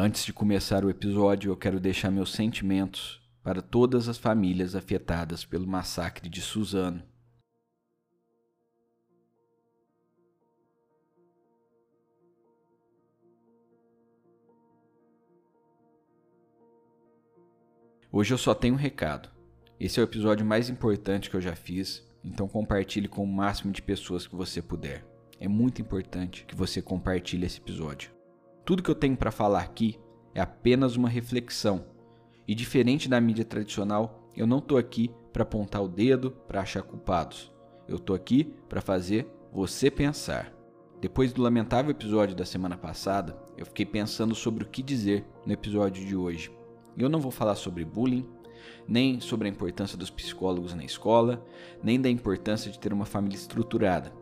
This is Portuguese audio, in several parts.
Antes de começar o episódio, eu quero deixar meus sentimentos para todas as famílias afetadas pelo massacre de Suzano. Hoje eu só tenho um recado. Esse é o episódio mais importante que eu já fiz, então compartilhe com o máximo de pessoas que você puder. É muito importante que você compartilhe esse episódio. Tudo que eu tenho para falar aqui é apenas uma reflexão. E diferente da mídia tradicional, eu não estou aqui para apontar o dedo, para achar culpados. Eu estou aqui para fazer você pensar. Depois do lamentável episódio da semana passada, eu fiquei pensando sobre o que dizer no episódio de hoje. Eu não vou falar sobre bullying, nem sobre a importância dos psicólogos na escola, nem da importância de ter uma família estruturada.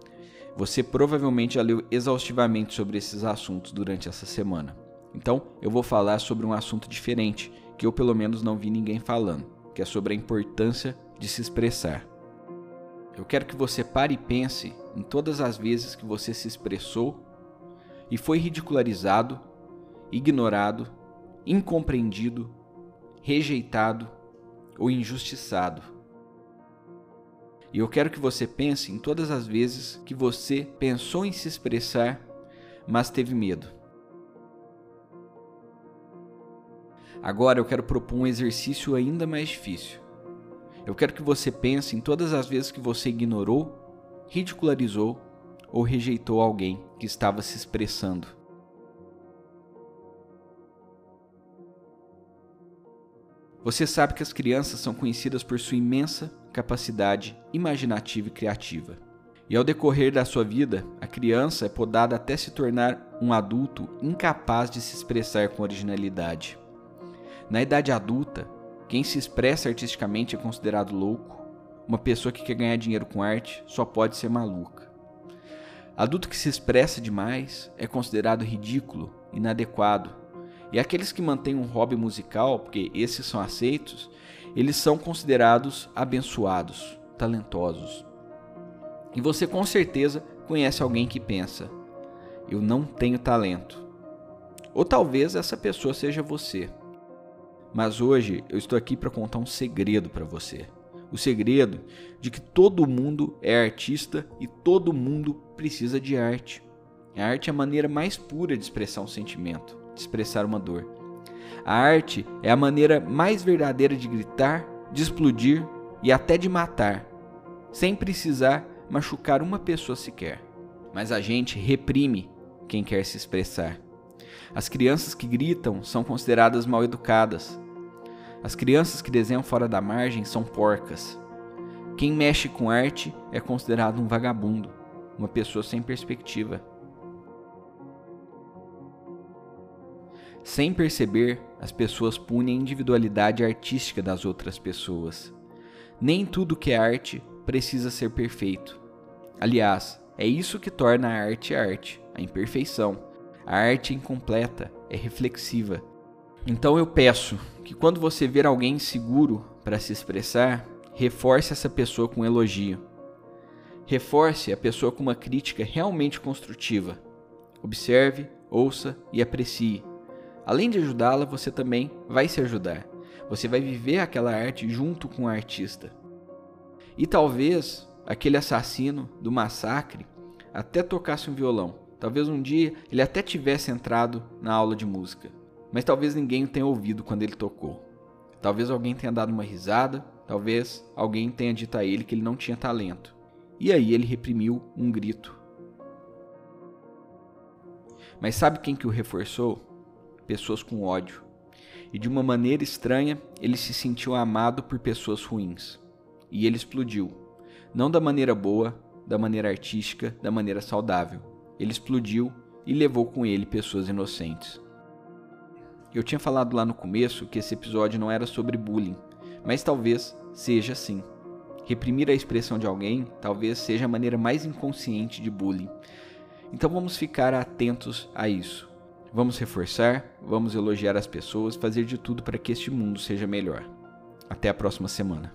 Você provavelmente já leu exaustivamente sobre esses assuntos durante essa semana. Então, eu vou falar sobre um assunto diferente, que eu pelo menos não vi ninguém falando, que é sobre a importância de se expressar. Eu quero que você pare e pense em todas as vezes que você se expressou e foi ridicularizado, ignorado, incompreendido, rejeitado ou injustiçado. E eu quero que você pense em todas as vezes que você pensou em se expressar, mas teve medo. Agora eu quero propor um exercício ainda mais difícil. Eu quero que você pense em todas as vezes que você ignorou, ridicularizou ou rejeitou alguém que estava se expressando. Você sabe que as crianças são conhecidas por sua imensa capacidade imaginativa e criativa. E ao decorrer da sua vida, a criança é podada até se tornar um adulto incapaz de se expressar com originalidade. Na idade adulta, quem se expressa artisticamente é considerado louco. Uma pessoa que quer ganhar dinheiro com arte só pode ser maluca. Adulto que se expressa demais é considerado ridículo, inadequado. E aqueles que mantêm um hobby musical, porque esses são aceitos, eles são considerados abençoados, talentosos. E você com certeza conhece alguém que pensa: eu não tenho talento. Ou talvez essa pessoa seja você. Mas hoje eu estou aqui para contar um segredo para você. O segredo de que todo mundo é artista e todo mundo precisa de arte. A arte é a maneira mais pura de expressar um sentimento, de expressar uma dor. A arte é a maneira mais verdadeira de gritar, de explodir e até de matar, sem precisar machucar uma pessoa sequer. Mas a gente reprime quem quer se expressar. As crianças que gritam são consideradas mal educadas. As crianças que desenham fora da margem são porcas. Quem mexe com arte é considerado um vagabundo, uma pessoa sem perspectiva. Sem perceber, as pessoas punem a individualidade artística das outras pessoas. Nem tudo que é arte precisa ser perfeito. Aliás, é isso que torna a arte arte, a imperfeição. A arte incompleta, é reflexiva. Então eu peço que quando você ver alguém inseguro para se expressar, reforce essa pessoa com um elogio. Reforce a pessoa com uma crítica realmente construtiva. Observe, ouça e aprecie Além de ajudá-la, você também vai se ajudar. Você vai viver aquela arte junto com o artista. E talvez aquele assassino do massacre até tocasse um violão. Talvez um dia ele até tivesse entrado na aula de música, mas talvez ninguém o tenha ouvido quando ele tocou. Talvez alguém tenha dado uma risada, talvez alguém tenha dito a ele que ele não tinha talento. E aí ele reprimiu um grito. Mas sabe quem que o reforçou? Pessoas com ódio. E de uma maneira estranha, ele se sentiu amado por pessoas ruins. E ele explodiu. Não da maneira boa, da maneira artística, da maneira saudável. Ele explodiu e levou com ele pessoas inocentes. Eu tinha falado lá no começo que esse episódio não era sobre bullying, mas talvez seja sim. Reprimir a expressão de alguém talvez seja a maneira mais inconsciente de bullying. Então vamos ficar atentos a isso. Vamos reforçar, vamos elogiar as pessoas, fazer de tudo para que este mundo seja melhor. Até a próxima semana.